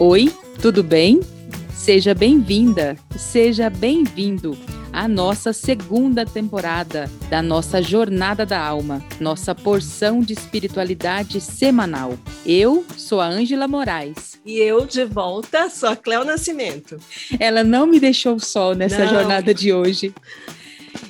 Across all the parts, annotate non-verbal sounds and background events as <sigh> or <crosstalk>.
Oi, tudo bem? Seja bem-vinda, seja bem-vindo à nossa segunda temporada da nossa Jornada da Alma, nossa porção de espiritualidade semanal. Eu sou a Ângela Moraes. E eu, de volta, sou a Cléo Nascimento. Ela não me deixou só nessa não. jornada de hoje.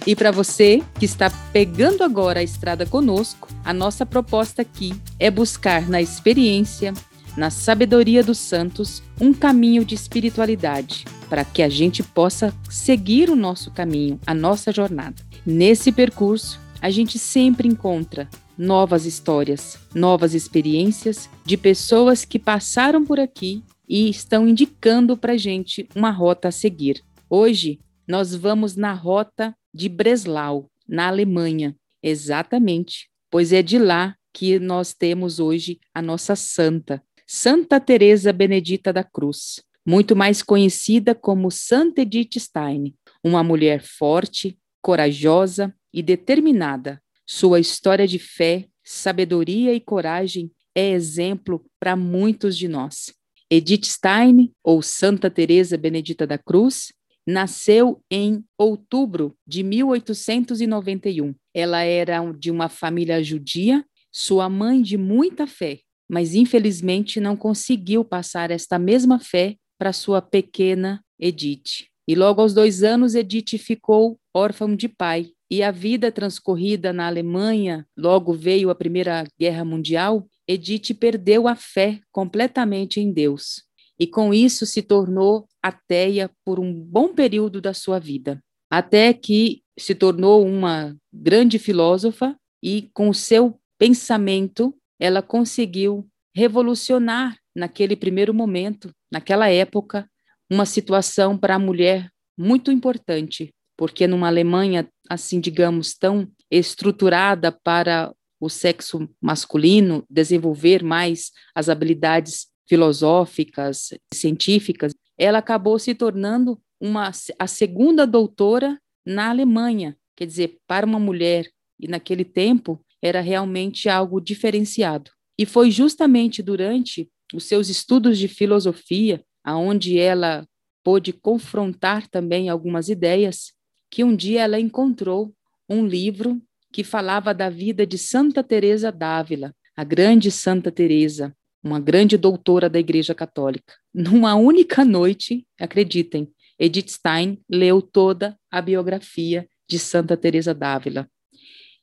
E para você que está pegando agora a estrada conosco, a nossa proposta aqui é buscar na experiência, na sabedoria dos santos, um caminho de espiritualidade, para que a gente possa seguir o nosso caminho, a nossa jornada. Nesse percurso, a gente sempre encontra novas histórias, novas experiências de pessoas que passaram por aqui e estão indicando para a gente uma rota a seguir. Hoje, nós vamos na rota de Breslau, na Alemanha, exatamente, pois é de lá que nós temos hoje a nossa santa, Santa Teresa Benedita da Cruz, muito mais conhecida como Santa Edith Stein, uma mulher forte, corajosa e determinada. Sua história de fé, sabedoria e coragem é exemplo para muitos de nós. Edith Stein, ou Santa Teresa Benedita da Cruz, nasceu em outubro de 1891. Ela era de uma família judia, sua mãe de muita fé mas infelizmente não conseguiu passar esta mesma fé para sua pequena Edith. E logo aos dois anos, Edith ficou órfã de pai. E a vida transcorrida na Alemanha, logo veio a Primeira Guerra Mundial, Edith perdeu a fé completamente em Deus. E com isso se tornou ateia por um bom período da sua vida, até que se tornou uma grande filósofa e com seu pensamento ela conseguiu revolucionar naquele primeiro momento, naquela época, uma situação para a mulher muito importante, porque numa Alemanha, assim, digamos, tão estruturada para o sexo masculino desenvolver mais as habilidades filosóficas, científicas, ela acabou se tornando uma a segunda doutora na Alemanha, quer dizer, para uma mulher e naquele tempo era realmente algo diferenciado. E foi justamente durante os seus estudos de filosofia, aonde ela pôde confrontar também algumas ideias, que um dia ela encontrou um livro que falava da vida de Santa Teresa d'Ávila, a grande Santa Teresa, uma grande doutora da Igreja Católica. Numa única noite, acreditem, Edith Stein leu toda a biografia de Santa Teresa d'Ávila.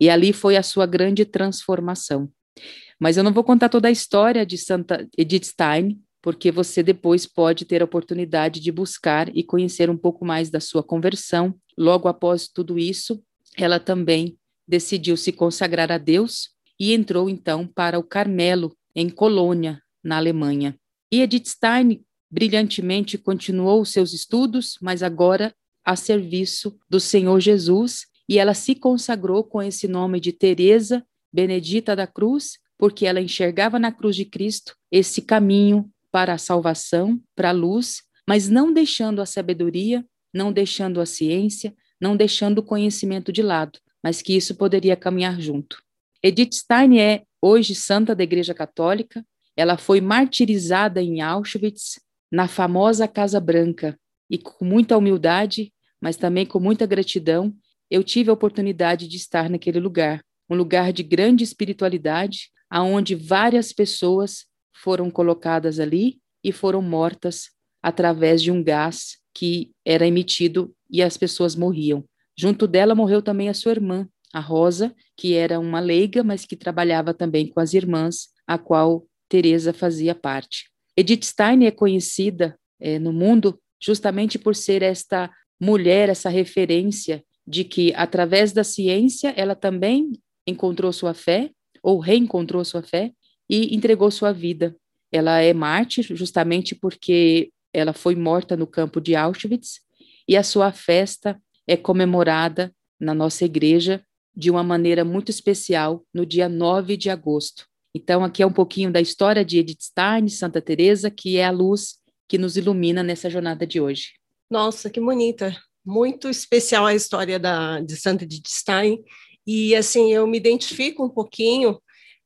E ali foi a sua grande transformação. Mas eu não vou contar toda a história de Santa Edith Stein, porque você depois pode ter a oportunidade de buscar e conhecer um pouco mais da sua conversão. Logo após tudo isso, ela também decidiu se consagrar a Deus e entrou então para o Carmelo, em Colônia, na Alemanha. E Edith Stein brilhantemente continuou seus estudos, mas agora a serviço do Senhor Jesus e ela se consagrou com esse nome de Teresa Benedita da Cruz, porque ela enxergava na cruz de Cristo esse caminho para a salvação, para a luz, mas não deixando a sabedoria, não deixando a ciência, não deixando o conhecimento de lado, mas que isso poderia caminhar junto. Edith Stein é hoje santa da Igreja Católica. Ela foi martirizada em Auschwitz, na famosa Casa Branca, e com muita humildade, mas também com muita gratidão, eu tive a oportunidade de estar naquele lugar, um lugar de grande espiritualidade, aonde várias pessoas foram colocadas ali e foram mortas através de um gás que era emitido e as pessoas morriam. Junto dela morreu também a sua irmã, a Rosa, que era uma leiga, mas que trabalhava também com as irmãs, a qual Teresa fazia parte. Edith Stein é conhecida é, no mundo justamente por ser esta mulher, essa referência de que através da ciência ela também encontrou sua fé ou reencontrou sua fé e entregou sua vida. Ela é mártir justamente porque ela foi morta no campo de Auschwitz e a sua festa é comemorada na nossa igreja de uma maneira muito especial no dia 9 de agosto. Então aqui é um pouquinho da história de Edith Stein, Santa Teresa, que é a luz que nos ilumina nessa jornada de hoje. Nossa, que bonita muito especial a história da, de Santa Edith Stein, e assim, eu me identifico um pouquinho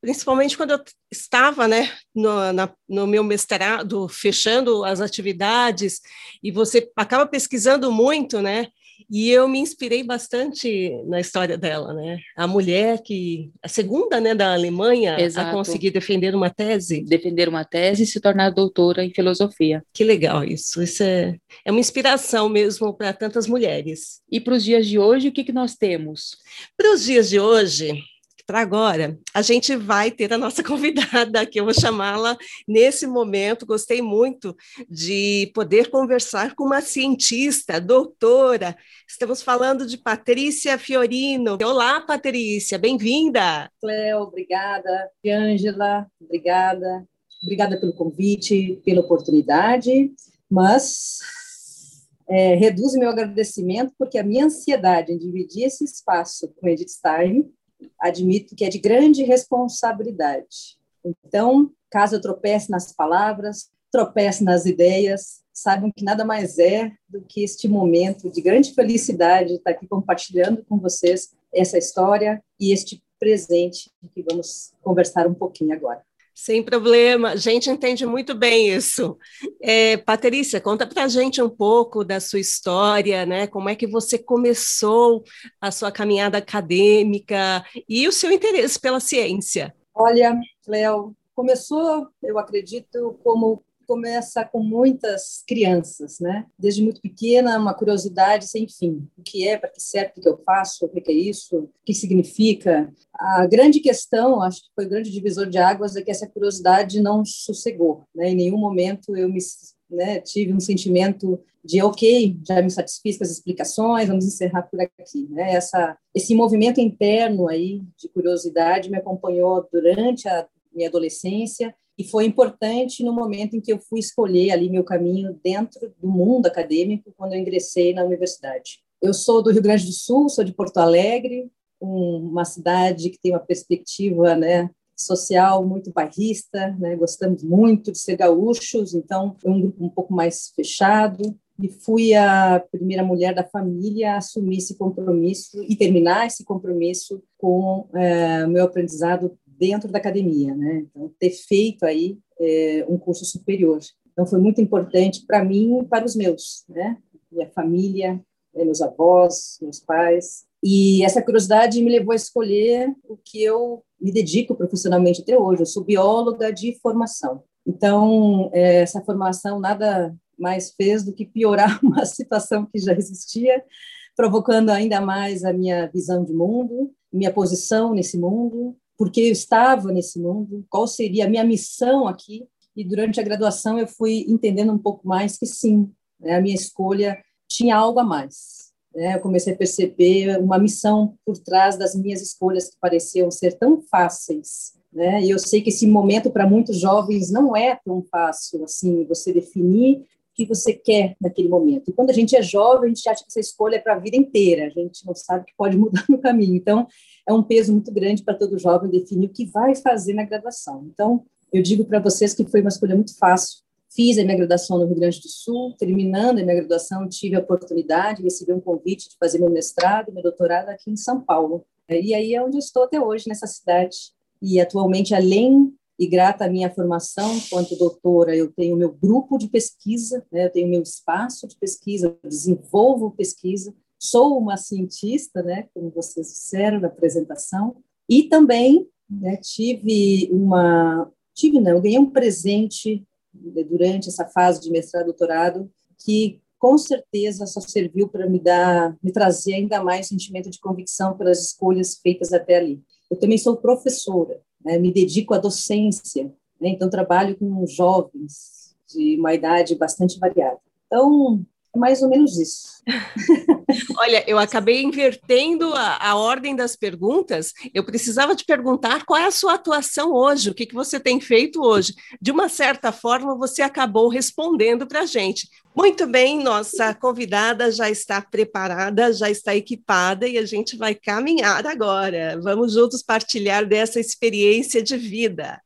principalmente quando eu estava né, no, na, no meu mestrado, fechando as atividades, e você acaba pesquisando muito, né? E eu me inspirei bastante na história dela, né? A mulher que, a segunda, né, da Alemanha Exato. a conseguir defender uma tese. Defender uma tese e se tornar doutora em filosofia. Que legal isso. Isso é, é uma inspiração mesmo para tantas mulheres. E para os dias de hoje, o que, que nós temos? Para os dias de hoje, para agora, a gente vai ter a nossa <laughs> convidada, que eu vou chamá-la nesse momento. Gostei muito de poder conversar com uma cientista, doutora. Estamos falando de Patrícia Fiorino. Olá, Patrícia, bem-vinda. Cleo, obrigada. Ângela, obrigada. Obrigada pelo convite, pela oportunidade, mas é, reduz meu agradecimento porque a minha ansiedade em dividir esse espaço com Edith Stein admito que é de grande responsabilidade. Então, caso eu tropece nas palavras, tropece nas ideias, saibam que nada mais é do que este momento de grande felicidade de estar aqui compartilhando com vocês essa história e este presente que vamos conversar um pouquinho agora. Sem problema, a gente entende muito bem isso. É, Patrícia, conta para a gente um pouco da sua história, né? Como é que você começou a sua caminhada acadêmica e o seu interesse pela ciência? Olha, Léo, começou, eu acredito, como começa com muitas crianças, né? Desde muito pequena, uma curiosidade sem fim. O que é, para que serve, o que eu faço, o que é isso, o que significa. A grande questão, acho que foi o grande divisor de águas, é que essa curiosidade não sossegou, né? Em nenhum momento eu me né, tive um sentimento de ok, já me satisfiz com as explicações, vamos encerrar por aqui. Né? Essa, esse movimento interno aí de curiosidade me acompanhou durante a minha adolescência e foi importante no momento em que eu fui escolher ali meu caminho dentro do mundo acadêmico quando eu ingressei na universidade. Eu sou do Rio Grande do Sul, sou de Porto Alegre, uma cidade que tem uma perspectiva, né, social muito bairrista, né, gostamos muito de ser gaúchos, então é um grupo um pouco mais fechado, e fui a primeira mulher da família a assumir esse compromisso e terminar esse compromisso com é, o meu aprendizado dentro da academia, né? Então, ter feito aí é, um curso superior. Então, foi muito importante para mim e para os meus, né? Minha família, né? meus avós, meus pais. E essa curiosidade me levou a escolher o que eu me dedico profissionalmente até hoje. Eu sou bióloga de formação. Então, é, essa formação nada mais fez do que piorar <laughs> uma situação que já existia, provocando ainda mais a minha visão de mundo, minha posição nesse mundo, porque eu estava nesse mundo, qual seria a minha missão aqui. E durante a graduação eu fui entendendo um pouco mais que sim, né, a minha escolha tinha algo a mais. Né? Eu comecei a perceber uma missão por trás das minhas escolhas que pareciam ser tão fáceis. Né? E eu sei que esse momento para muitos jovens não é tão fácil assim, você definir que você quer naquele momento. E quando a gente é jovem, a gente acha que essa escolha é para a vida inteira, a gente não sabe que pode <laughs> mudar no caminho. Então, é um peso muito grande para todo jovem definir o que vai fazer na graduação. Então, eu digo para vocês que foi uma escolha muito fácil. Fiz a minha graduação no Rio Grande do Sul, terminando a minha graduação, tive a oportunidade, recebi um convite de fazer meu mestrado e meu doutorado aqui em São Paulo. E aí é onde eu estou até hoje, nessa cidade. E atualmente, além e grata à minha formação enquanto doutora, eu tenho meu grupo de pesquisa, né, eu tenho meu espaço de pesquisa, desenvolvo pesquisa, sou uma cientista, né, como vocês disseram na apresentação, e também né, tive uma, tive não, ganhei um presente né, durante essa fase de mestrado doutorado que com certeza só serviu para me dar, me trazer ainda mais sentimento de convicção pelas escolhas feitas até ali. Eu também sou professora, né, me dedico à docência, né, então trabalho com jovens de uma idade bastante variada. Então, é mais ou menos isso. Olha, eu acabei invertendo a, a, ordem das perguntas. Eu precisava te perguntar qual é a sua atuação hoje, o que, que você tem feito hoje. De uma certa forma, você acabou respondendo para a gente. Muito bem, nossa convidada já está preparada, já está equipada e a gente vai caminhar agora. Vamos juntos partilhar dessa experiência de vida.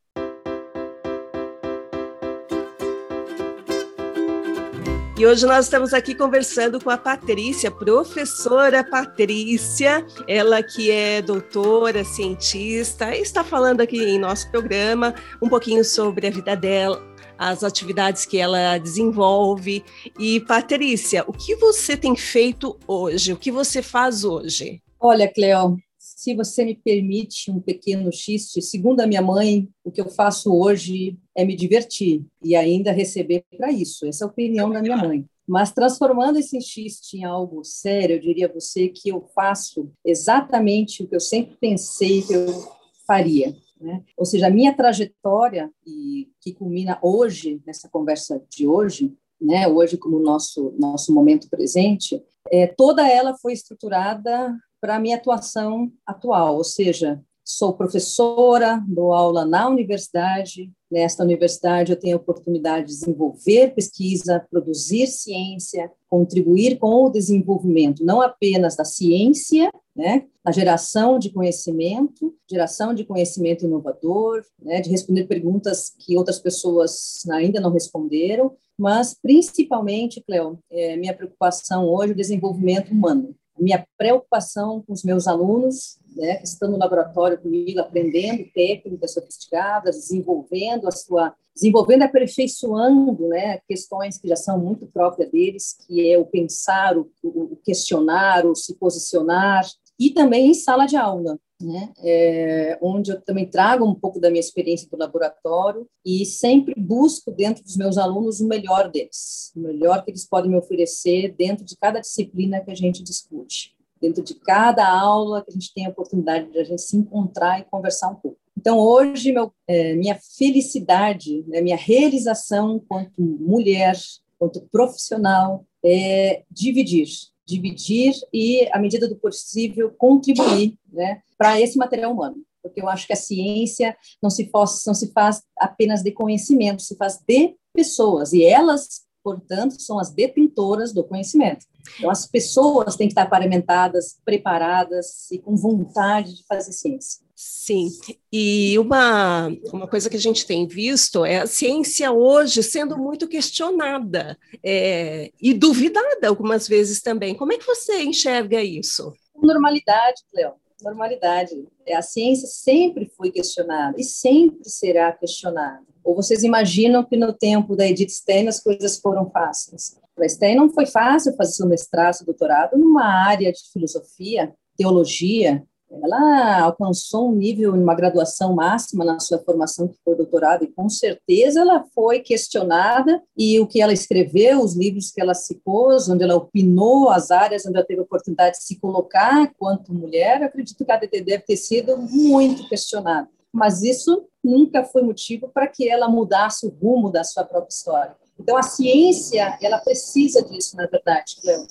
E hoje nós estamos aqui conversando com a Patrícia, professora Patrícia, ela que é doutora, cientista, está falando aqui em nosso programa um pouquinho sobre a vida dela, as atividades que ela desenvolve. E Patrícia, o que você tem feito hoje? O que você faz hoje? Olha, Cleo, se você me permite um pequeno xiste, segundo a minha mãe, o que eu faço hoje é me divertir e ainda receber para isso. Essa é a opinião da minha mãe. Mas transformando esse xiste em algo sério, eu diria a você que eu faço exatamente o que eu sempre pensei que eu faria. Né? Ou seja, a minha trajetória, e que culmina hoje, nessa conversa de hoje, né, hoje como nosso, nosso momento presente, é, toda ela foi estruturada para a minha atuação atual, ou seja, sou professora, dou aula na universidade. Nesta universidade, eu tenho a oportunidade de desenvolver pesquisa, produzir ciência, contribuir com o desenvolvimento não apenas da ciência, né, na geração de conhecimento, geração de conhecimento inovador, né, de responder perguntas que outras pessoas ainda não responderam, mas principalmente, Cleo, é, minha preocupação hoje é o desenvolvimento humano minha preocupação com os meus alunos, né, que estão no laboratório comigo, aprendendo técnicas sofisticadas, desenvolvendo a sua, desenvolvendo, aperfeiçoando, né, questões que já são muito próprias deles, que é o pensar, o, o questionar, o se posicionar, e também em sala de aula, né, é, onde eu também trago um pouco da minha experiência do laboratório e sempre busco dentro dos meus alunos o melhor deles, o melhor que eles podem me oferecer dentro de cada disciplina que a gente discute, dentro de cada aula que a gente tem a oportunidade de a gente se encontrar e conversar um pouco. Então, hoje, meu, é, minha felicidade, né, minha realização enquanto mulher, enquanto profissional, é dividir dividir e, à medida do possível, contribuir né, para esse material humano. Porque eu acho que a ciência não se, faz, não se faz apenas de conhecimento, se faz de pessoas, e elas, portanto, são as detentoras do conhecimento. Então, as pessoas têm que estar paramentadas, preparadas e com vontade de fazer ciência. Sim, e uma, uma coisa que a gente tem visto é a ciência hoje sendo muito questionada é, e duvidada algumas vezes também. Como é que você enxerga isso? Normalidade, Cleo, normalidade. É, a ciência sempre foi questionada e sempre será questionada. Ou vocês imaginam que no tempo da Edith Stein as coisas foram fáceis? Para Stein não foi fácil fazer seu mestrado, seu doutorado numa área de filosofia, teologia, ela alcançou um nível, uma graduação máxima na sua formação, que foi doutorado, e com certeza ela foi questionada, e o que ela escreveu, os livros que ela se pôs, onde ela opinou, as áreas onde ela teve oportunidade de se colocar quanto mulher, acredito que a DT deve ter sido muito questionada. Mas isso nunca foi motivo para que ela mudasse o rumo da sua própria história. Então, a ciência, ela precisa disso, na verdade, Cleo.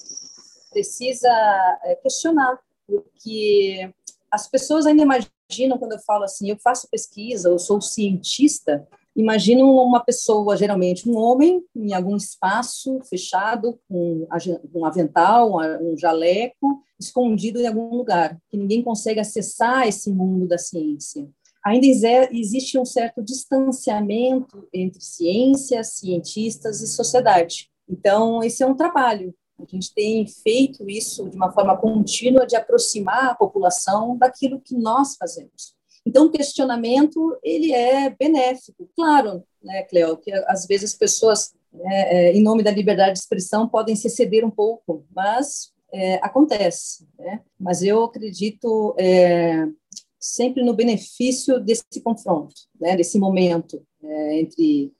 Precisa é, questionar, porque as pessoas ainda imaginam, quando eu falo assim, eu faço pesquisa, eu sou cientista, imaginam uma pessoa, geralmente um homem, em algum espaço fechado, com um avental, um jaleco, escondido em algum lugar, que ninguém consegue acessar esse mundo da ciência. Ainda existe um certo distanciamento entre ciência, cientistas e sociedade. Então, esse é um trabalho a gente tem feito isso de uma forma contínua de aproximar a população daquilo que nós fazemos. Então, o questionamento ele é benéfico, claro, né, Cleo, que às vezes as pessoas, né, é, em nome da liberdade de expressão, podem se ceder um pouco, mas é, acontece. Né? Mas eu acredito é, sempre no benefício desse confronto, né, desse momento é, entre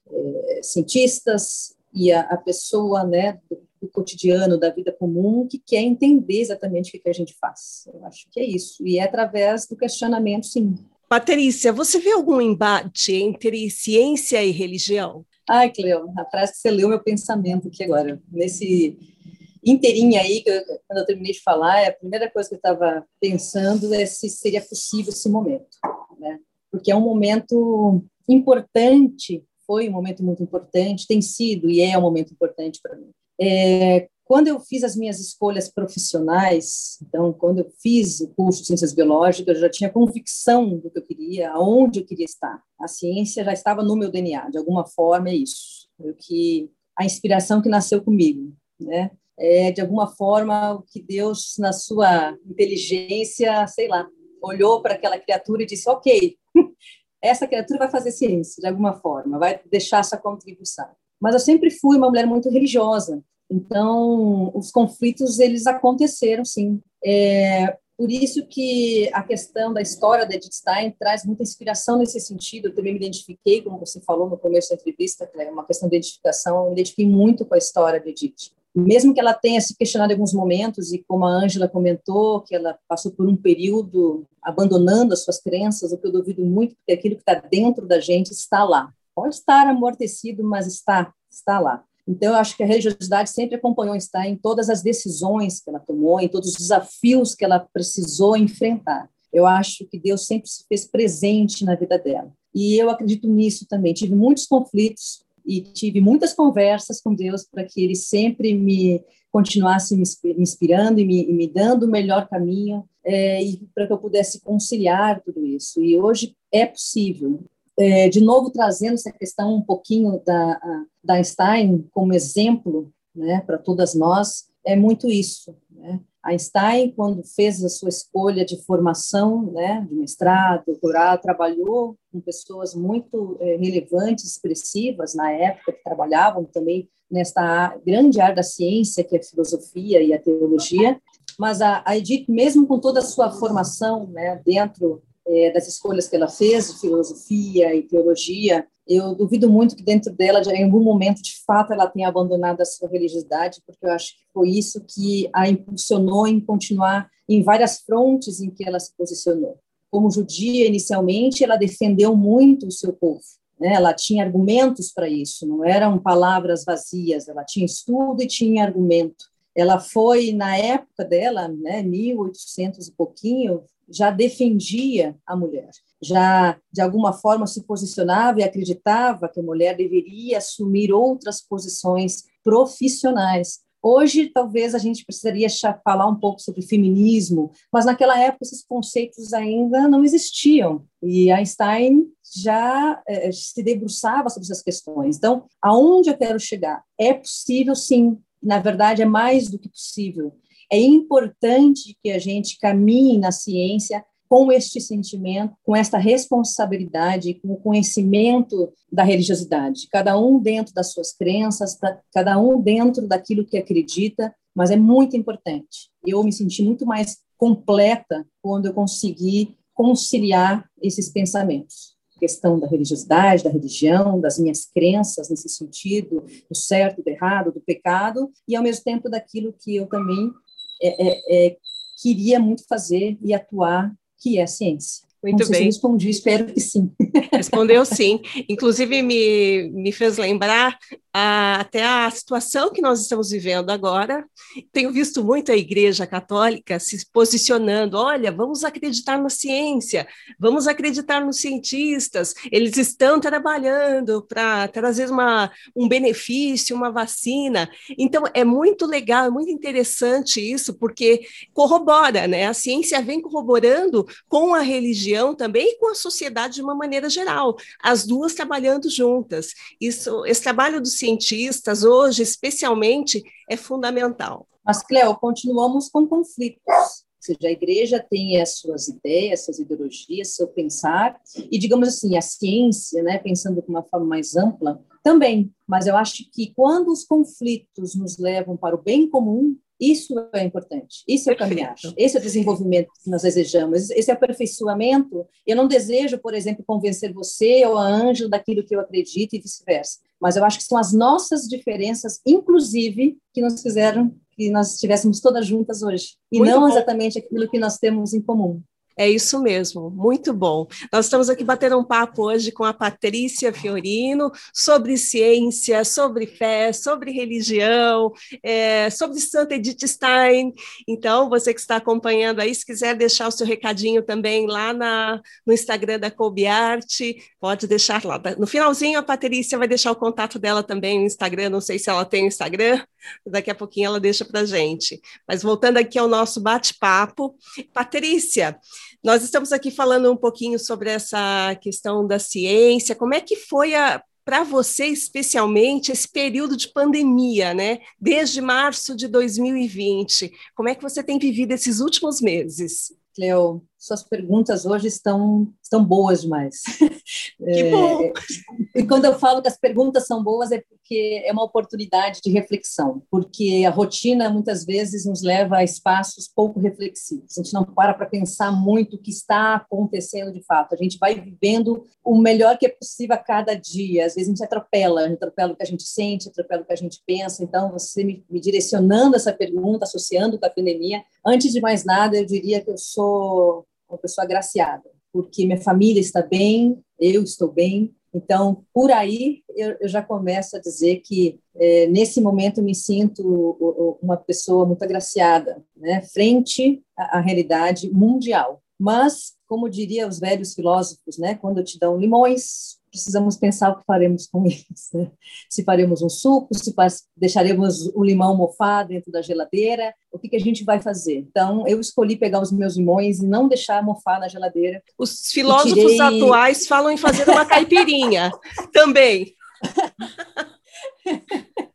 cientistas e a, a pessoa, né, do, do cotidiano, da vida comum, que quer entender exatamente o que, que a gente faz. Eu acho que é isso. E é através do questionamento, sim. Patrícia, você vê algum embate entre ciência e religião? Ai, Cleo, atrás que você leu meu pensamento aqui agora. Nesse inteirinho aí, que eu, quando eu terminei de falar, a primeira coisa que eu estava pensando é se seria possível esse momento, né? Porque é um momento importante, foi um momento muito importante, tem sido e é um momento importante para mim. É, quando eu fiz as minhas escolhas profissionais, então, quando eu fiz o curso de Ciências Biológicas, eu já tinha convicção do que eu queria, aonde eu queria estar. A ciência já estava no meu DNA, de alguma forma é isso. O que a inspiração que nasceu comigo, né? É, de alguma forma, o que Deus, na sua inteligência, sei lá, olhou para aquela criatura e disse: Ok, <laughs> essa criatura vai fazer ciência, de alguma forma, vai deixar sua contribuição. Mas eu sempre fui uma mulher muito religiosa, então os conflitos eles aconteceram, sim. É, por isso que a questão da história da Edith Stein traz muita inspiração nesse sentido. Eu também me identifiquei, como você falou no começo da entrevista, é uma questão de identificação, eu me identifiquei muito com a história de Edith. Mesmo que ela tenha se questionado em alguns momentos, e como a Ângela comentou, que ela passou por um período abandonando as suas crenças, o que eu duvido muito, porque aquilo que está dentro da gente está lá. Pode estar amortecido, mas está, está lá. Então, eu acho que a religiosidade sempre acompanhou está em todas as decisões que ela tomou, em todos os desafios que ela precisou enfrentar. Eu acho que Deus sempre se fez presente na vida dela. E eu acredito nisso também. Tive muitos conflitos e tive muitas conversas com Deus para que Ele sempre me continuasse me inspirando e me, e me dando o melhor caminho é, e para que eu pudesse conciliar tudo isso. E hoje é possível é, de novo trazendo essa questão um pouquinho da, da Einstein como exemplo né, para todas nós, é muito isso. Né? Einstein, quando fez a sua escolha de formação, né, de mestrado, doutorado, trabalhou com pessoas muito é, relevantes, expressivas na época, que trabalhavam também nesta grande área da ciência, que é a filosofia e a teologia, mas a, a Edith, mesmo com toda a sua formação né, dentro é, das escolhas que ela fez, de filosofia e teologia, eu duvido muito que dentro dela, em algum momento, de fato, ela tenha abandonado a sua religiosidade, porque eu acho que foi isso que a impulsionou em continuar em várias frontes em que ela se posicionou. Como judia, inicialmente, ela defendeu muito o seu povo. Né? Ela tinha argumentos para isso, não eram palavras vazias, ela tinha estudo e tinha argumento. Ela foi, na época dela, né, 1800 e pouquinho, já defendia a mulher, já de alguma forma se posicionava e acreditava que a mulher deveria assumir outras posições profissionais. Hoje, talvez a gente precisaria falar um pouco sobre feminismo, mas naquela época esses conceitos ainda não existiam. E Einstein já é, se debruçava sobre essas questões. Então, aonde eu quero chegar? É possível, sim. Na verdade, é mais do que possível. É importante que a gente caminhe na ciência com este sentimento, com esta responsabilidade, com o conhecimento da religiosidade. Cada um dentro das suas crenças, cada um dentro daquilo que acredita, mas é muito importante. Eu me senti muito mais completa quando eu consegui conciliar esses pensamentos. A questão da religiosidade, da religião, das minhas crenças nesse sentido, do certo, do errado, do pecado, e ao mesmo tempo daquilo que eu também é, é, é, queria muito fazer e atuar, que é a ciência. Muito Não bem. Se respondi, espero que sim. Respondeu sim. Inclusive, me, me fez lembrar a, até a situação que nós estamos vivendo agora. Tenho visto muito a Igreja Católica se posicionando: olha, vamos acreditar na ciência, vamos acreditar nos cientistas, eles estão trabalhando para trazer uma, um benefício, uma vacina. Então, é muito legal, é muito interessante isso, porque corrobora, né? A ciência vem corroborando com a religião também e com a sociedade de uma maneira geral, as duas trabalhando juntas. Isso, esse trabalho dos cientistas hoje, especialmente, é fundamental. Mas, Cleo, continuamos com conflitos. Ou seja, a igreja tem as suas ideias, suas ideologias, seu pensar, e, digamos assim, a ciência, né, pensando de uma forma mais ampla, também. Mas eu acho que quando os conflitos nos levam para o bem comum, isso é importante, isso é o caminhar, esse é o desenvolvimento que nós desejamos, esse é o aperfeiçoamento. Eu não desejo, por exemplo, convencer você ou a Ângela daquilo que eu acredito e vice-versa, mas eu acho que são as nossas diferenças, inclusive, que nos fizeram que nós estivéssemos todas juntas hoje, e Muito não bom. exatamente aquilo que nós temos em comum. É isso mesmo, muito bom. Nós estamos aqui batendo um papo hoje com a Patrícia Fiorino sobre ciência, sobre fé, sobre religião, é, sobre Santa Edith Stein. Então, você que está acompanhando aí, se quiser deixar o seu recadinho também lá na, no Instagram da Colby Art, pode deixar lá. No finalzinho, a Patrícia vai deixar o contato dela também no Instagram, não sei se ela tem Instagram, daqui a pouquinho ela deixa para gente. Mas voltando aqui ao nosso bate-papo, Patrícia, nós estamos aqui falando um pouquinho sobre essa questão da ciência, como é que foi para você especialmente esse período de pandemia, né? Desde março de 2020. Como é que você tem vivido esses últimos meses? Cleo, suas perguntas hoje estão, estão boas demais. <laughs> Que bom! É, e quando eu falo que as perguntas são boas, é porque é uma oportunidade de reflexão, porque a rotina muitas vezes nos leva a espaços pouco reflexivos. A gente não para para pensar muito o que está acontecendo de fato. A gente vai vivendo o melhor que é possível a cada dia. Às vezes a gente atropela, a gente atropela o que a gente sente, atropela o que a gente pensa. Então, você me, me direcionando essa pergunta, associando com a pandemia, antes de mais nada, eu diria que eu sou uma pessoa agraciada, porque minha família está bem, eu estou bem. Então, por aí, eu, eu já começo a dizer que, é, nesse momento, me sinto uma pessoa muito agraciada, né, frente à, à realidade mundial. Mas, como diria os velhos filósofos, né, quando te dão limões, precisamos pensar o que faremos com eles. Né? Se faremos um suco, se deixaremos o limão mofar dentro da geladeira, o que, que a gente vai fazer? Então, eu escolhi pegar os meus limões e não deixar mofar na geladeira. Os filósofos tirei... atuais falam em fazer uma caipirinha <laughs> também. <laughs>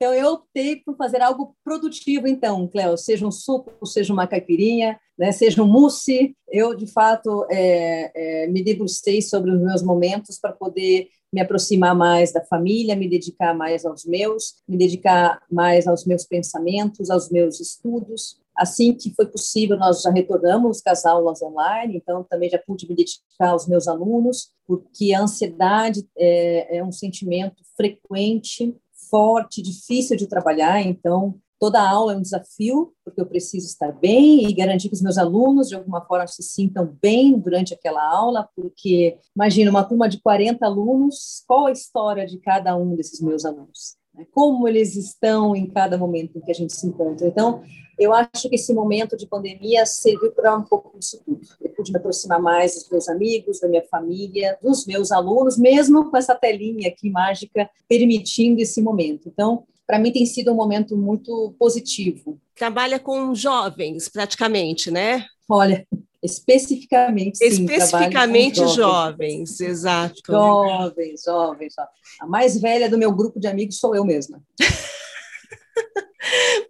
Então, eu optei por fazer algo produtivo, então, Cléo, seja um suco, seja uma caipirinha, né, seja um mousse. Eu, de fato, é, é, me debrucei sobre os meus momentos para poder me aproximar mais da família, me dedicar mais aos meus, me dedicar mais aos meus pensamentos, aos meus estudos. Assim que foi possível, nós já retornamos as aulas online, então também já pude me dedicar aos meus alunos, porque a ansiedade é, é um sentimento frequente forte, difícil de trabalhar, então toda aula é um desafio, porque eu preciso estar bem e garantir que os meus alunos, de alguma forma, se sintam bem durante aquela aula, porque, imagina, uma turma de 40 alunos, qual a história de cada um desses meus alunos? Né? Como eles estão em cada momento em que a gente se encontra. Então, eu acho que esse momento de pandemia serviu para um pouco disso tudo. Eu pude me aproximar mais dos meus amigos, da minha família, dos meus alunos, mesmo com essa telinha aqui mágica permitindo esse momento. Então, para mim tem sido um momento muito positivo. Trabalha com jovens, praticamente, né? Olha, especificamente sim, especificamente jovens, jovens, exato. Jovens, jovens. A mais velha do meu grupo de amigos sou eu mesma. <laughs>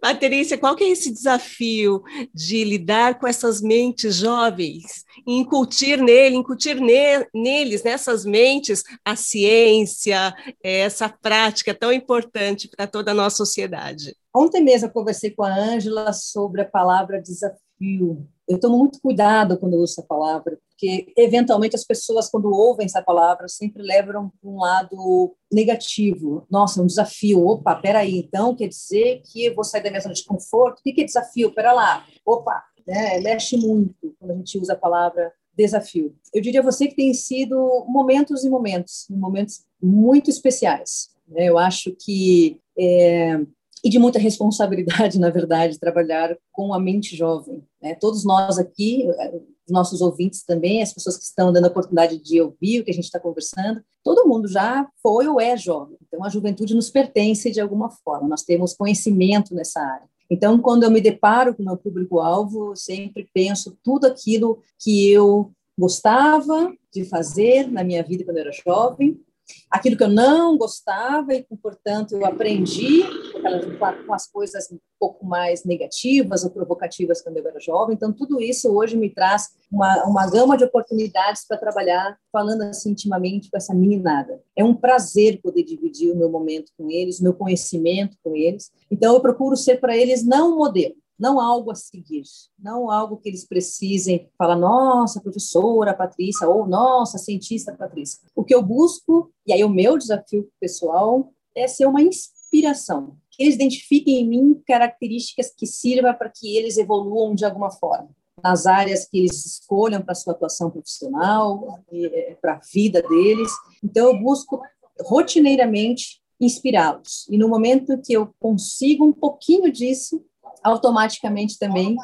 Patrícia, qual que é esse desafio de lidar com essas mentes jovens, incutir nele, incutir ne, neles, nessas mentes, a ciência, essa prática tão importante para toda a nossa sociedade? Ontem mesmo eu conversei com a Ângela sobre a palavra desafio. Eu tomo muito cuidado quando eu uso essa palavra, porque eventualmente as pessoas, quando ouvem essa palavra, sempre levam para um lado negativo. Nossa, um desafio. Opa, peraí, então quer dizer que eu vou sair da minha zona de conforto? O que é desafio? Pera lá. Opa, né? mexe muito quando a gente usa a palavra desafio. Eu diria a você que tem sido momentos e momentos, momentos muito especiais. Né? Eu acho que é, e de muita responsabilidade, <laughs> na verdade, trabalhar com a mente jovem. Né? Todos nós aqui, os nossos ouvintes também, as pessoas que estão dando a oportunidade de ouvir o que a gente está conversando, todo mundo já foi ou é jovem. Então, a juventude nos pertence de alguma forma, nós temos conhecimento nessa área. Então, quando eu me deparo com o meu público-alvo, sempre penso tudo aquilo que eu gostava de fazer na minha vida quando eu era jovem, aquilo que eu não gostava e, portanto, eu aprendi com as coisas um pouco mais negativas ou provocativas quando eu era jovem. Então, tudo isso hoje me traz uma, uma gama de oportunidades para trabalhar falando assim intimamente com essa meninada. É um prazer poder dividir o meu momento com eles, o meu conhecimento com eles. Então, eu procuro ser para eles não um modelo, não algo a seguir, não algo que eles precisem falar, nossa, professora Patrícia, ou nossa, cientista Patrícia. O que eu busco, e aí o meu desafio pessoal, é ser uma inspiração, que eles identifiquem em mim características que sirvam para que eles evoluam de alguma forma nas áreas que eles escolham para sua atuação profissional, é, para a vida deles. Então, eu busco rotineiramente inspirá-los. E no momento que eu consigo um pouquinho disso, automaticamente também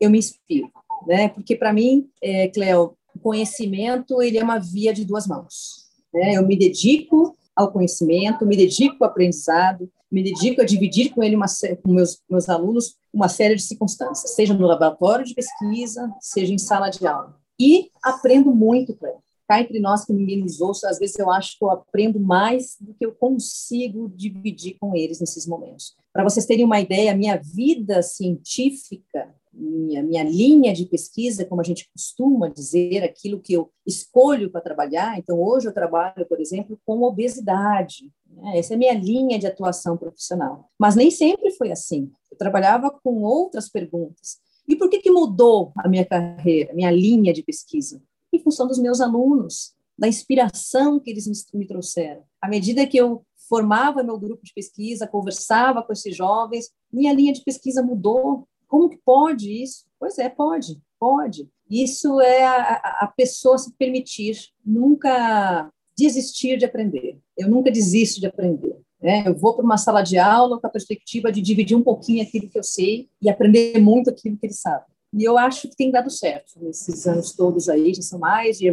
eu me inspiro, né? Porque para mim, é, Cleo, o conhecimento ele é uma via de duas mãos. Né? Eu me dedico ao conhecimento, me dedico ao aprendizado, me dedico a dividir com ele uma, com meus meus alunos uma série de circunstâncias, seja no laboratório de pesquisa, seja em sala de aula. E aprendo muito, Cleo. Cá entre nós que ninguém nos ouça, às vezes eu acho que eu aprendo mais do que eu consigo dividir com eles nesses momentos. Para vocês terem uma ideia, a minha vida científica, minha, minha linha de pesquisa, como a gente costuma dizer, aquilo que eu escolho para trabalhar. Então, hoje eu trabalho, por exemplo, com obesidade. Né? Essa é a minha linha de atuação profissional. Mas nem sempre foi assim. Eu trabalhava com outras perguntas. E por que, que mudou a minha carreira, minha linha de pesquisa? Função dos meus alunos, da inspiração que eles me trouxeram. À medida que eu formava meu grupo de pesquisa, conversava com esses jovens, minha linha de pesquisa mudou. Como que pode isso? Pois é, pode, pode. Isso é a, a pessoa se permitir nunca desistir de aprender. Eu nunca desisto de aprender. Né? Eu vou para uma sala de aula com a perspectiva de dividir um pouquinho aquilo que eu sei e aprender muito aquilo que ele sabe. E eu acho que tem dado certo nesses anos todos aí, já são mais de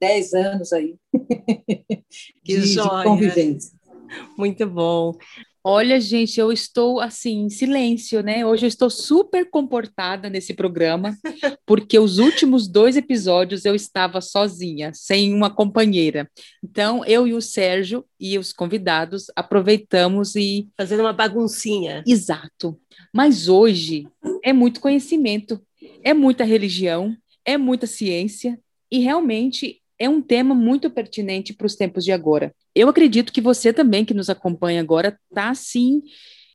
10 anos aí <laughs> que de, de convivência. Muito bom. Olha, gente, eu estou assim, em silêncio, né? Hoje eu estou super comportada nesse programa, <laughs> porque os últimos dois episódios eu estava sozinha, sem uma companheira. Então, eu e o Sérgio e os convidados aproveitamos e. Fazendo uma baguncinha. Exato. Mas hoje é muito conhecimento, é muita religião, é muita ciência, e realmente é um tema muito pertinente para os tempos de agora. Eu acredito que você também, que nos acompanha agora, está, assim,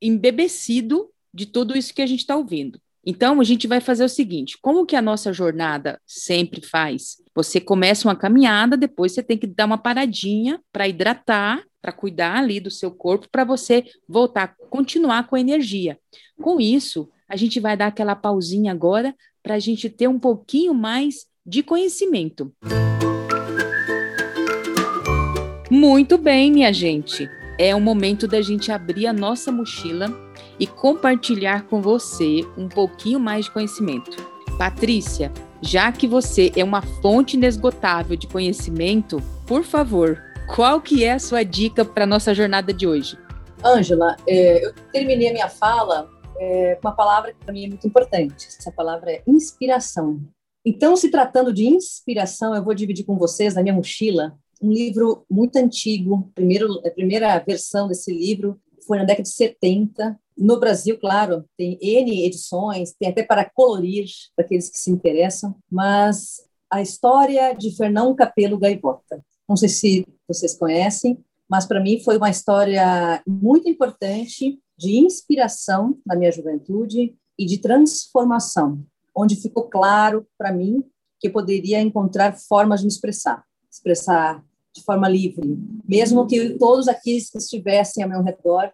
embebecido de tudo isso que a gente está ouvindo. Então, a gente vai fazer o seguinte: como que a nossa jornada sempre faz? Você começa uma caminhada, depois você tem que dar uma paradinha para hidratar, para cuidar ali do seu corpo, para você voltar, continuar com energia. Com isso, a gente vai dar aquela pausinha agora para a gente ter um pouquinho mais de conhecimento. Muito bem, minha gente. É o momento da gente abrir a nossa mochila e compartilhar com você um pouquinho mais de conhecimento. Patrícia, já que você é uma fonte inesgotável de conhecimento, por favor, qual que é a sua dica para a nossa jornada de hoje? Ângela, é, eu terminei a minha fala é, uma palavra que para mim é muito importante. Essa palavra é inspiração. Então, se tratando de inspiração, eu vou dividir com vocês na minha mochila um livro muito antigo, primeiro, a primeira versão desse livro foi na década de 70. No Brasil, claro, tem N edições, tem até para colorir, para aqueles que se interessam, mas a história de Fernão Capelo Gaivota. Não sei se vocês conhecem, mas para mim foi uma história muito importante de inspiração na minha juventude e de transformação, onde ficou claro para mim que eu poderia encontrar formas de me expressar, expressar de forma livre, mesmo que todos aqueles que estivessem ao meu redor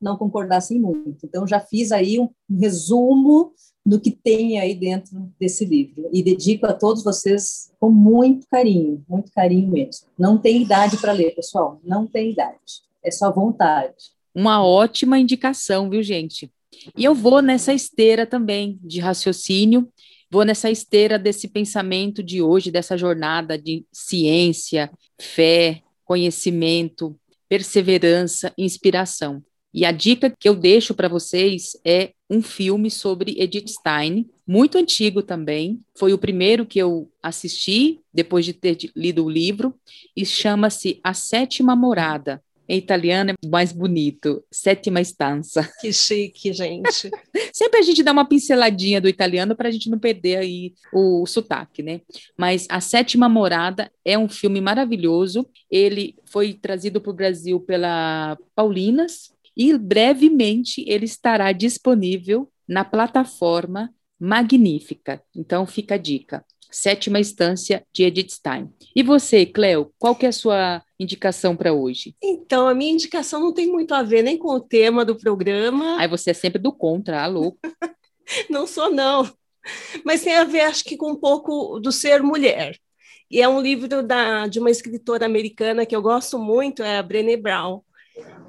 não concordassem muito. Então, já fiz aí um resumo do que tem aí dentro desse livro e dedico a todos vocês com muito carinho, muito carinho mesmo. Não tem idade para ler, pessoal, não tem idade, é só vontade. Uma ótima indicação, viu, gente? E eu vou nessa esteira também de raciocínio vou nessa esteira desse pensamento de hoje, dessa jornada de ciência, fé, conhecimento, perseverança, inspiração. E a dica que eu deixo para vocês é um filme sobre Edith Stein, muito antigo também. Foi o primeiro que eu assisti depois de ter lido o livro e chama-se A Sétima Morada. Em italiano é mais bonito, sétima estança. <laughs> Que chique, gente. Sempre a gente dá uma pinceladinha do italiano para a gente não perder aí o, o sotaque, né? Mas A Sétima Morada é um filme maravilhoso. Ele foi trazido para o Brasil pela Paulinas e brevemente ele estará disponível na plataforma Magnífica. Então fica a dica. Sétima Instância de Edith Stein. E você, Cleo, qual que é a sua indicação para hoje? Então, a minha indicação não tem muito a ver nem com o tema do programa. Aí você é sempre do contra, alô? <laughs> não sou, não. Mas tem a ver, acho que, com um pouco do ser mulher. E é um livro da, de uma escritora americana que eu gosto muito, é a Brené Brown.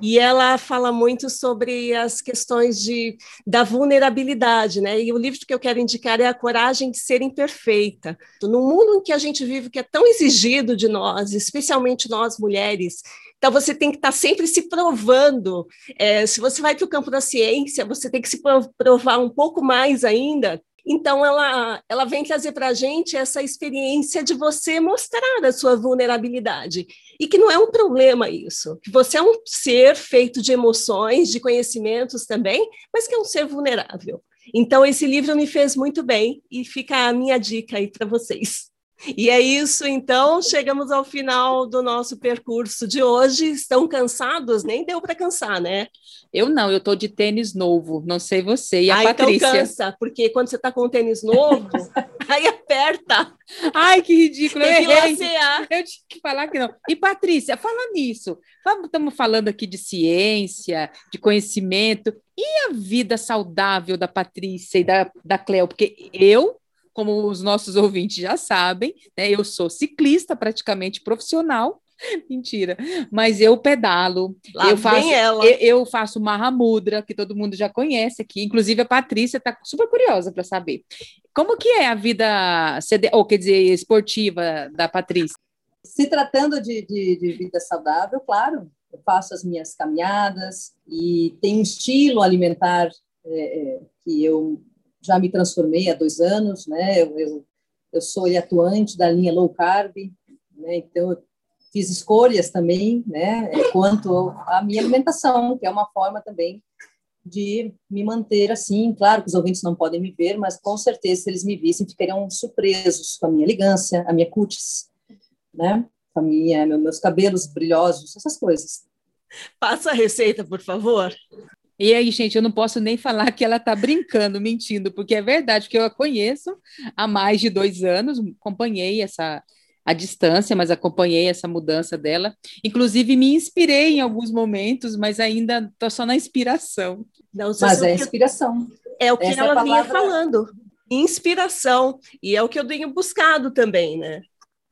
E ela fala muito sobre as questões de, da vulnerabilidade, né? E o livro que eu quero indicar é A Coragem de Ser Imperfeita. No mundo em que a gente vive, que é tão exigido de nós, especialmente nós mulheres, então você tem que estar sempre se provando. É, se você vai para o campo da ciência, você tem que se provar um pouco mais ainda. Então, ela, ela vem trazer para a gente essa experiência de você mostrar a sua vulnerabilidade. E que não é um problema isso, que você é um ser feito de emoções, de conhecimentos também, mas que é um ser vulnerável. Então, esse livro me fez muito bem e fica a minha dica aí para vocês. E é isso, então, chegamos ao final do nosso percurso de hoje. Estão cansados? Nem deu para cansar, né? Eu não, eu estou de tênis novo, não sei você. E a ah, Patrícia? então cansa, porque quando você está com um tênis novo, <laughs> aí aperta. Ai, que ridículo, Tem eu errei. lacear. Eu tinha que falar que não. E Patrícia, fala nisso. Estamos falando aqui de ciência, de conhecimento. E a vida saudável da Patrícia e da, da Cleo? Porque eu como os nossos ouvintes já sabem, né, eu sou ciclista praticamente profissional. <laughs> Mentira, mas eu pedalo, Lá eu faço, ela. eu, eu faço Mahamudra, que todo mundo já conhece aqui, inclusive a Patrícia está super curiosa para saber. Como que é a vida, ou quer dizer, esportiva da Patrícia? Se tratando de, de, de vida saudável, claro, eu faço as minhas caminhadas e tenho um estilo alimentar é, é, que eu já me transformei há dois anos, né? Eu, eu, eu sou atuante da linha low carb, né? Então eu fiz escolhas também, né? Quanto à minha alimentação, que é uma forma também de me manter assim. Claro que os ouvintes não podem me ver, mas com certeza se eles me vissem ficariam surpresos com a minha elegância, a minha cutis, né? Com a minha, meus cabelos brilhosos, essas coisas. Passa a receita, por favor. E aí, gente, eu não posso nem falar que ela está brincando, mentindo, porque é verdade, que eu a conheço há mais de dois anos, acompanhei essa a distância, mas acompanhei essa mudança dela. Inclusive, me inspirei em alguns momentos, mas ainda estou só na inspiração. Não, mas é inspiração. É o que Essa ela é vinha falando. Inspiração. E é o que eu tenho buscado também, né?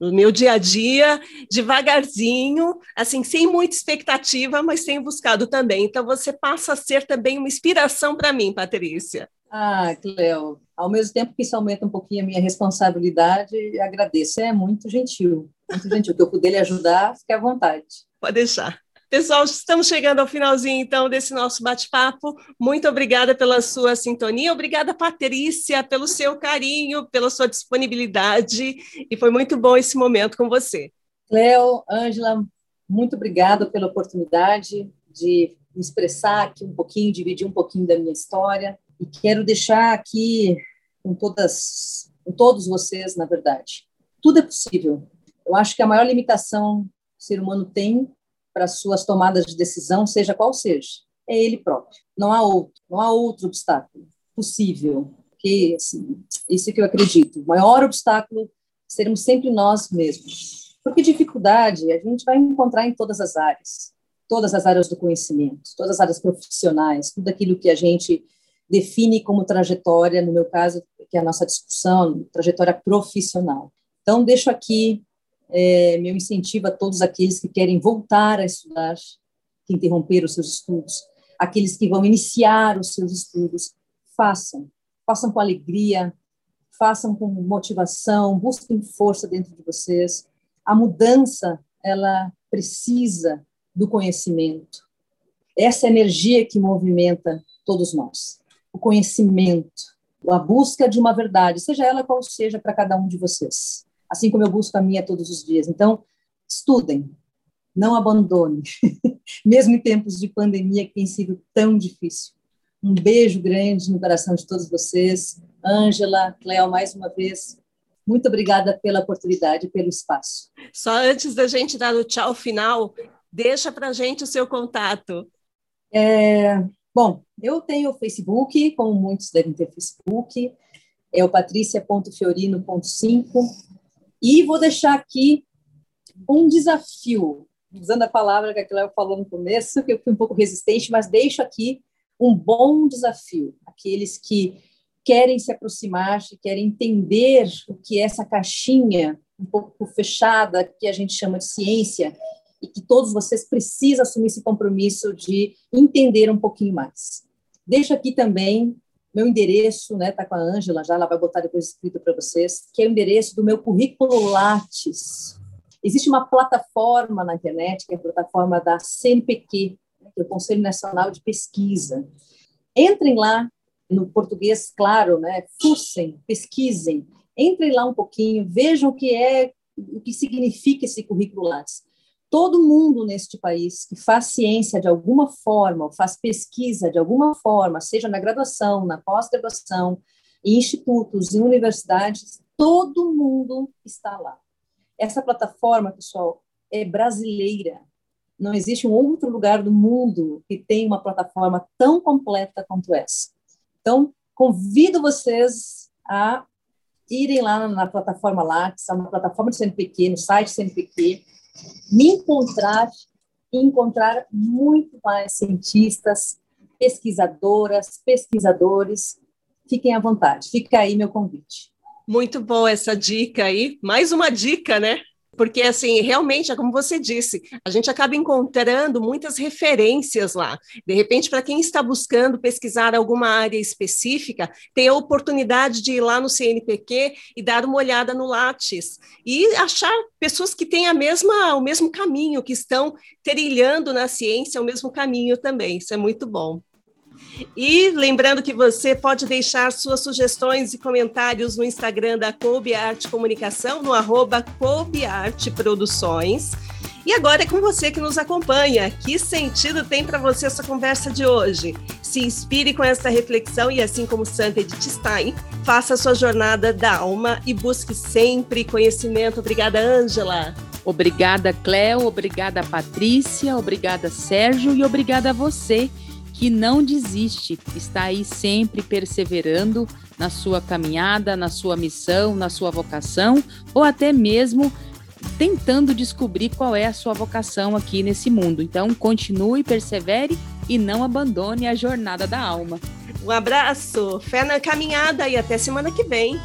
No meu dia a dia, devagarzinho, assim, sem muita expectativa, mas tenho buscado também. Então, você passa a ser também uma inspiração para mim, Patrícia. Ah, Cleo, ao mesmo tempo que isso aumenta um pouquinho a minha responsabilidade, agradeço. É muito gentil, muito gentil. Que eu puder lhe ajudar, fique à vontade. Pode deixar. Pessoal, estamos chegando ao finalzinho, então, desse nosso bate-papo. Muito obrigada pela sua sintonia. Obrigada, Patrícia, pelo seu carinho, pela sua disponibilidade. E foi muito bom esse momento com você. Cleo, Ângela, muito obrigada pela oportunidade de me expressar aqui um pouquinho, dividir um pouquinho da minha história. E quero deixar aqui com todas, com todos vocês, na verdade, tudo é possível. Eu acho que a maior limitação que o ser humano tem para suas tomadas de decisão, seja qual seja, é ele próprio. Não há outro, não há outro obstáculo possível. Que assim, isso que eu acredito. O maior obstáculo seremos sempre nós mesmos. Porque dificuldade a gente vai encontrar em todas as áreas, todas as áreas do conhecimento, todas as áreas profissionais, tudo aquilo que a gente define como trajetória, no meu caso, que é a nossa discussão, trajetória profissional. Então, deixo aqui é, meu incentivo a todos aqueles que querem voltar a estudar, que interromperam os seus estudos, aqueles que vão iniciar os seus estudos, façam, façam com alegria, façam com motivação, busquem força dentro de vocês. A mudança, ela precisa do conhecimento. Essa energia que movimenta todos nós. O conhecimento, a busca de uma verdade, seja ela qual seja para cada um de vocês assim como eu busco a minha todos os dias. Então, estudem, não abandonem, <laughs> mesmo em tempos de pandemia que tem sido tão difícil. Um beijo grande no coração de todos vocês. Ângela, Cleo, mais uma vez, muito obrigada pela oportunidade, pelo espaço. Só antes da gente dar o tchau final, deixa para gente o seu contato. É, bom, eu tenho o Facebook, como muitos devem ter Facebook, é o patricia.fiorino.5. E vou deixar aqui um desafio, usando a palavra que a Cléo falou no começo, que eu fui um pouco resistente, mas deixo aqui um bom desafio. Aqueles que querem se aproximar, querem entender o que é essa caixinha um pouco fechada que a gente chama de ciência e que todos vocês precisam assumir esse compromisso de entender um pouquinho mais. Deixo aqui também meu endereço, né, tá com a Ângela já, ela vai botar depois escrito para vocês, que é o endereço do meu currículo Lattes. Existe uma plataforma na internet, que é a plataforma da CNPq, que é o Conselho Nacional de Pesquisa. Entrem lá, no português claro, né? Fussem, pesquisem, entrem lá um pouquinho, vejam o que é, o que significa esse currículo Lattes. Todo mundo neste país que faz ciência de alguma forma, faz pesquisa de alguma forma, seja na graduação, na pós-graduação, em institutos, em universidades, todo mundo está lá. Essa plataforma, pessoal, é brasileira. Não existe um outro lugar do mundo que tenha uma plataforma tão completa quanto essa. Então, convido vocês a irem lá na plataforma Lattes, na plataforma do CNPq, no site do CNPq, me encontrar e encontrar muito mais cientistas, pesquisadoras, pesquisadores. Fiquem à vontade, fica aí meu convite. Muito boa essa dica aí. Mais uma dica, né? Porque, assim, realmente, é como você disse, a gente acaba encontrando muitas referências lá. De repente, para quem está buscando pesquisar alguma área específica, tem a oportunidade de ir lá no CNPq e dar uma olhada no Lattes e achar pessoas que têm a mesma, o mesmo caminho, que estão trilhando na ciência o mesmo caminho também. Isso é muito bom. E lembrando que você pode deixar suas sugestões e comentários no Instagram da Kobe Arte Comunicação, no arroba Kobe Arte Produções. E agora é com você que nos acompanha. Que sentido tem para você essa conversa de hoje? Se inspire com essa reflexão e, assim como Santa Edith Stein, faça a sua jornada da alma e busque sempre conhecimento. Obrigada, Ângela. Obrigada, Cléo. Obrigada, Patrícia. Obrigada, Sérgio. E obrigada a você que não desiste, está aí sempre perseverando na sua caminhada, na sua missão, na sua vocação, ou até mesmo tentando descobrir qual é a sua vocação aqui nesse mundo. Então, continue, persevere e não abandone a jornada da alma. Um abraço, fé na caminhada e até semana que vem.